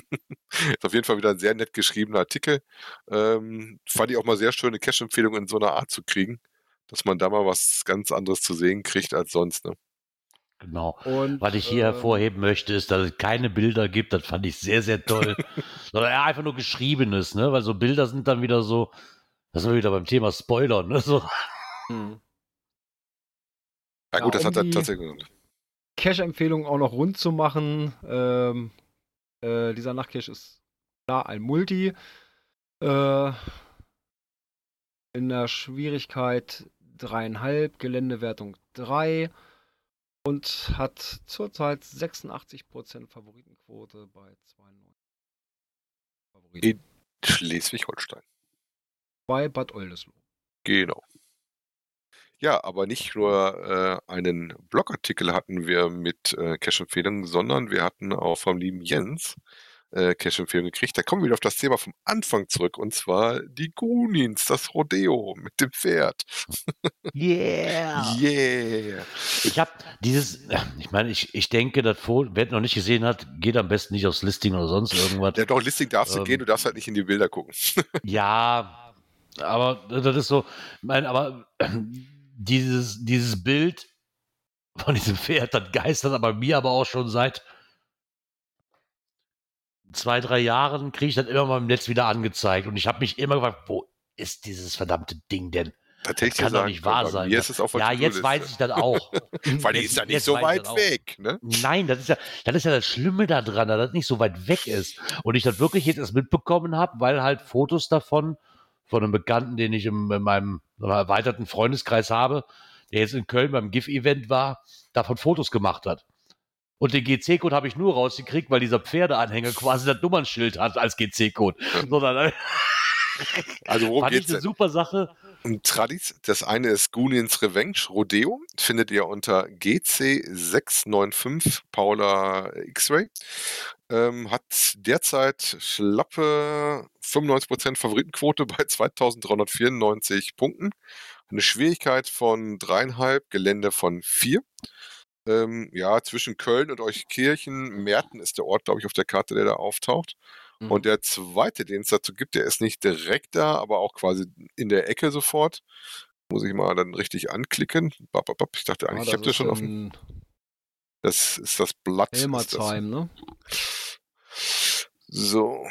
ist auf jeden Fall wieder ein sehr nett geschriebener Artikel. Ähm, fand ich auch mal sehr schöne Cash-Empfehlung in so einer Art zu kriegen, dass man da mal was ganz anderes zu sehen kriegt als sonst. Ne? Genau. Und, Was ich hier ähm, hervorheben möchte, ist, dass es keine Bilder gibt. Das fand ich sehr, sehr toll. Sondern ja, einfach nur Geschriebenes, ne? Weil so Bilder sind dann wieder so, das sind wir wieder beim Thema Spoiler, ne? So. Ja Ja, gut, das um hat er die- tatsächlich. Cache-Empfehlung auch noch rund zu machen. Ähm, äh, dieser Nachtcache ist klar ein Multi. Äh, in der Schwierigkeit dreieinhalb, Geländewertung 3 und hat zurzeit 86% Favoritenquote bei 92 Favoriten. In- Schleswig-Holstein. Bei Bad Oldesloe. Genau. Ja, aber nicht nur äh, einen Blogartikel hatten wir mit äh, Cash-Empfehlungen, sondern wir hatten auch vom lieben Jens äh, Cash-Empfehlungen gekriegt. Da kommen wir wieder auf das Thema vom Anfang zurück und zwar die Goonies, das Rodeo mit dem Pferd. Yeah! Yeah! Ich habe dieses, ich meine, ich, ich denke, das Foto, wer es noch nicht gesehen hat, geht am besten nicht aufs Listing oder sonst irgendwas. Ja, doch, Listing darfst du Ähm. gehen, du darfst halt nicht in die Bilder gucken. Ja, aber das ist so, ich meine, aber dieses, dieses Bild von diesem Pferd, das geistert aber mir aber auch schon seit zwei, drei Jahren, kriege ich das immer mal im Netz wieder angezeigt. Und ich habe mich immer gefragt, wo ist dieses verdammte Ding denn? Tatsächlich Kann doch nicht wahr sein. Ist es auf Ja, jetzt weiß ich das auch. Weil die ist ja nicht so weit das weg, ne? Nein, das ist ja, das ist ja das Schlimme daran, dass das nicht so weit weg ist. Und ich das wirklich jetzt erst mitbekommen habe, weil halt Fotos davon von einem Bekannten, den ich im, in meinem mal, erweiterten Freundeskreis habe, der jetzt in Köln beim GIF-Event war, davon Fotos gemacht hat. Und den GC-Code habe ich nur rausgekriegt, weil dieser Pferdeanhänger quasi das Nummernschild hat als GC-Code. Sondern Also worum geht's eine denn? super Sache. Und Tradis, das eine ist Goonies Revenge Rodeo, findet ihr unter GC695 Paula X-Ray. Ähm, hat derzeit schlappe 95% Favoritenquote bei 2394 Punkten. Eine Schwierigkeit von dreieinhalb, Gelände von vier. Ähm, ja, zwischen Köln und Euchkirchen, Merten ist der Ort, glaube ich, auf der Karte, der da auftaucht. Mhm. Und der zweite, den es dazu gibt, der ist nicht direkt da, aber auch quasi in der Ecke sofort. Muss ich mal dann richtig anklicken. Ich dachte eigentlich, ich habe das schon offen. Das ist das Blatt. ist das. Elmersheim, ne? So.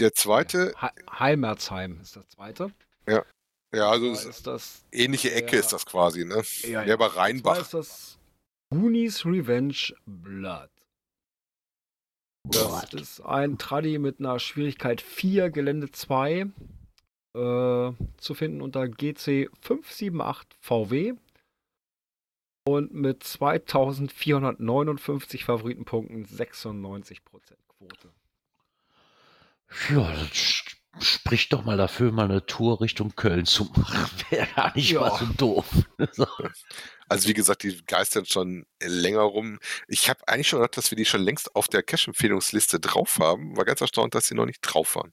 Der zweite, He Heimerzheim ist das zweite. ja, also Da ist das ähnliche Ecke der- ist das quasi, ne? Ja, Der bei Rheinbach. ist das Goonies Revenge Blood. Das ist ein Traddy mit einer Schwierigkeit 4, Gelände 2. Äh, zu finden unter GC 578 VW. Und mit 2459 Favoritenpunkten 96% Quote. Ja, das spricht doch mal dafür, mal eine Tour Richtung Köln zu machen. Wäre gar nicht Ja. mal so doof. So. Also wie gesagt, die geistern schon länger rum. Ich habe eigentlich schon gedacht, dass wir die schon längst auf der Cash-Empfehlungsliste drauf haben. War ganz erstaunt, dass sie noch nicht drauf waren.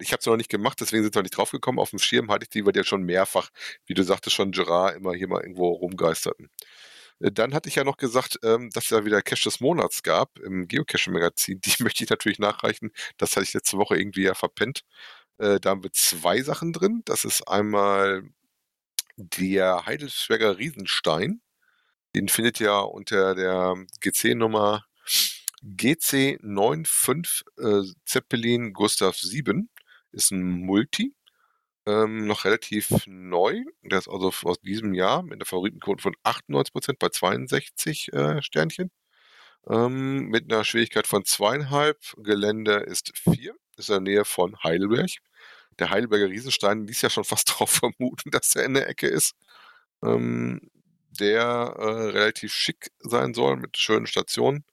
Ich habe es noch nicht gemacht, deswegen sind wir nicht draufgekommen. Auf dem Schirm hatte ich die, weil die ja schon mehrfach, wie du sagtest, schon Gerard immer hier mal irgendwo rumgeisterten. Äh, Dann hatte ich ja noch gesagt, ähm, dass es ja wieder Cache des Monats gab im Geocaching-Magazin. Die möchte ich natürlich nachreichen. Das hatte ich letzte Woche irgendwie ja verpennt. Äh, Da haben wir zwei Sachen drin. Das ist einmal der Heidelberger Riesenstein. Den findet ihr unter der GC-Nummer GC95 äh, Zeppelin Gustav 7. ist ein Multi, ähm, noch relativ neu. Der ist also aus diesem Jahr mit einer Favoritenquote von 98% bei 62 äh, Sternchen. Ähm, mit einer Schwierigkeit von zweieinhalb. Gelände ist vier, ist in der Nähe von Heidelberg. Der Heidelberger Riesenstein ließ ja schon fast darauf vermuten, dass er in der Ecke ist. Ähm, der äh, relativ schick sein soll mit schönen Stationen.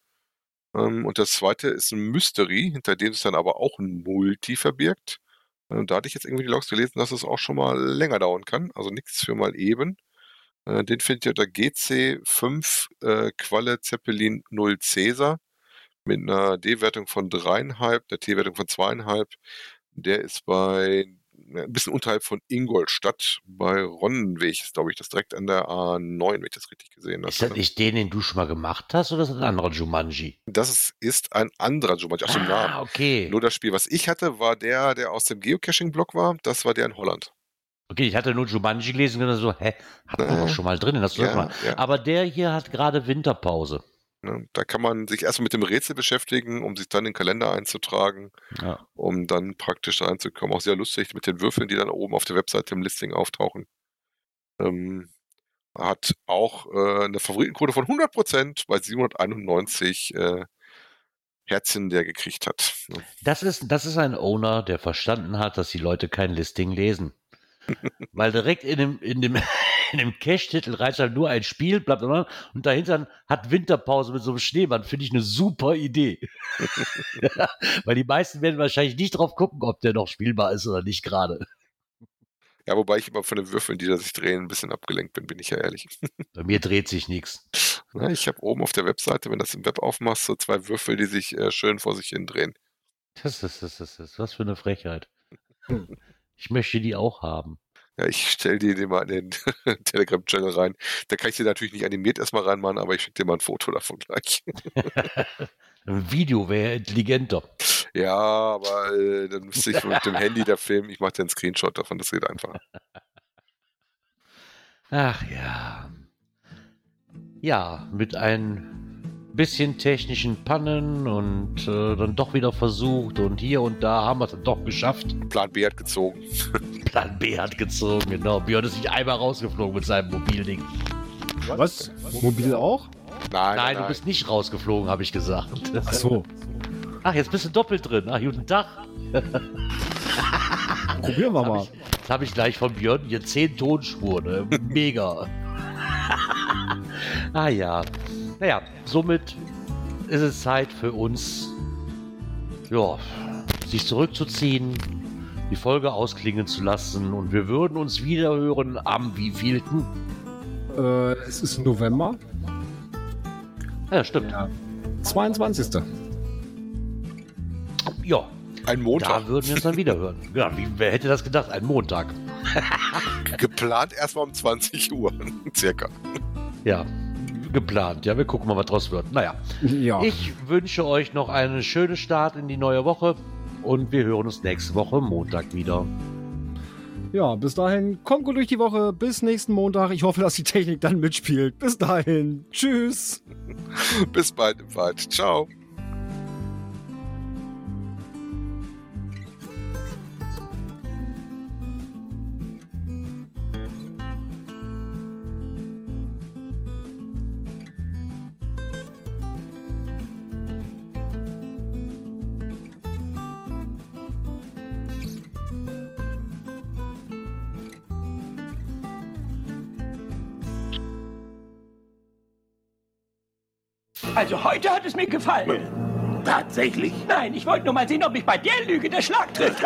Ähm, und das zweite ist ein Mystery, hinter dem sich dann aber auch ein Multi verbirgt. Äh, da hatte ich jetzt irgendwie die Logs gelesen, dass es auch schon mal länger dauern kann. Also nichts für mal eben. Äh, den findet ihr unter GC5 äh, Qualle Zeppelin 0 Cäsar mit einer D-Wertung von 3,5, der T-Wertung von 2,5. Der ist bei ein bisschen unterhalb von Ingolstadt bei Ronnenweg, ist glaube ich das direkt an der A9, wenn ich das richtig gesehen habe. Ist das nicht den, den du schon mal gemacht hast, oder ist das ein anderer Jumanji? Das ist, ein anderer Jumanji, ach, ah, Namen. okay. Nur das Spiel, was ich hatte, war der, der aus dem Geocaching-Block war. Das war der in Holland. Okay, ich hatte nur Jumanji gelesen und dann so, hä, hat man doch schon mal drin, das Ja, mal. ja. Aber der hier hat gerade Winterpause. Ne? Da kann man sich erstmal mit dem Rätsel beschäftigen, um sich dann in den Kalender einzutragen, Ja. um dann praktisch reinzukommen. Auch sehr lustig mit den Würfeln, die dann oben auf der Webseite im Listing auftauchen. Ähm, hat auch äh, eine Favoritenquote von 100% bei 791 äh, Herzchen, der gekriegt hat. Ne? Das ist, das ist ein Owner, der verstanden hat, dass die Leute kein Listing lesen. Weil direkt in dem, in dem, in dem Cache-Titel reicht halt nur ein Spiel, bla, bla, bla, und dahinter hat Winterpause mit so einem Schneemann. Finde ich eine super Idee. Weil die meisten werden wahrscheinlich nicht drauf gucken, ob der noch spielbar ist oder nicht gerade. Ja, wobei ich immer von den Würfeln, die da sich drehen, ein bisschen abgelenkt bin, bin ich ja ehrlich. Bei mir dreht sich nichts. Ich habe oben auf der Webseite, wenn du das im Web aufmachst, so zwei Würfel, die sich äh, schön vor sich hin drehen. Das ist, das ist, das ist, was für eine Frechheit. Ich möchte die auch haben. Ja, ich stelle dir den mal in den Telegram-Channel rein. Da kann ich dir natürlich nicht animiert erstmal reinmachen, aber ich schicke dir mal ein Foto davon gleich. Ein Video wäre intelligenter. ja, aber äh, dann müsste ich mit dem Handy da filmen. Ich mache dir einen Screenshot davon, das geht einfacher. Ach ja. Ja, mit ein bisschen technischen Pannen und äh, dann doch wieder versucht und hier und da haben wir es dann doch geschafft. Plan B hat gezogen. Plan B hat gezogen, genau. Björn ist nicht einmal rausgeflogen mit seinem Mobilding. Was? Mobil auch? Nein, Nein, du bist nicht rausgeflogen, habe ich gesagt. Ach so. Ach, jetzt bist du doppelt drin. Ach, guten Tag. Probieren wir mal. Jetzt habe ich gleich von Björn hier zehn Tonspuren. Ne? Mega. ah ja. Naja, somit ist es Zeit für uns, ja, sich zurückzuziehen, die Folge ausklingen zu lassen und wir würden uns wieder hören am wievielten? Äh, es ist November, Ja, stimmt. Ja. 22. Ja, Ein da Montag. würden wir uns dann wieder hören. Ja, wie, wer hätte das gedacht? Ein Montag. Geplant erstmal um 20 Uhr. Circa. Ja, geplant. Ja, wir gucken mal, was draus wird. Naja, Ja. Ich wünsche euch noch einen schönen Start in die neue Woche und wir hören uns nächste Woche Montag wieder. ja, bis dahin, kommt gut durch die Woche. Bis nächsten Montag. Ich hoffe, dass die Technik dann mitspielt. Bis dahin. Tschüss. Bis bald im Wald. Ciao. Also heute hat es mir gefallen. Tatsächlich? Nein, ich wollte nur mal sehen, ob mich bei der Lüge der Schlag trifft.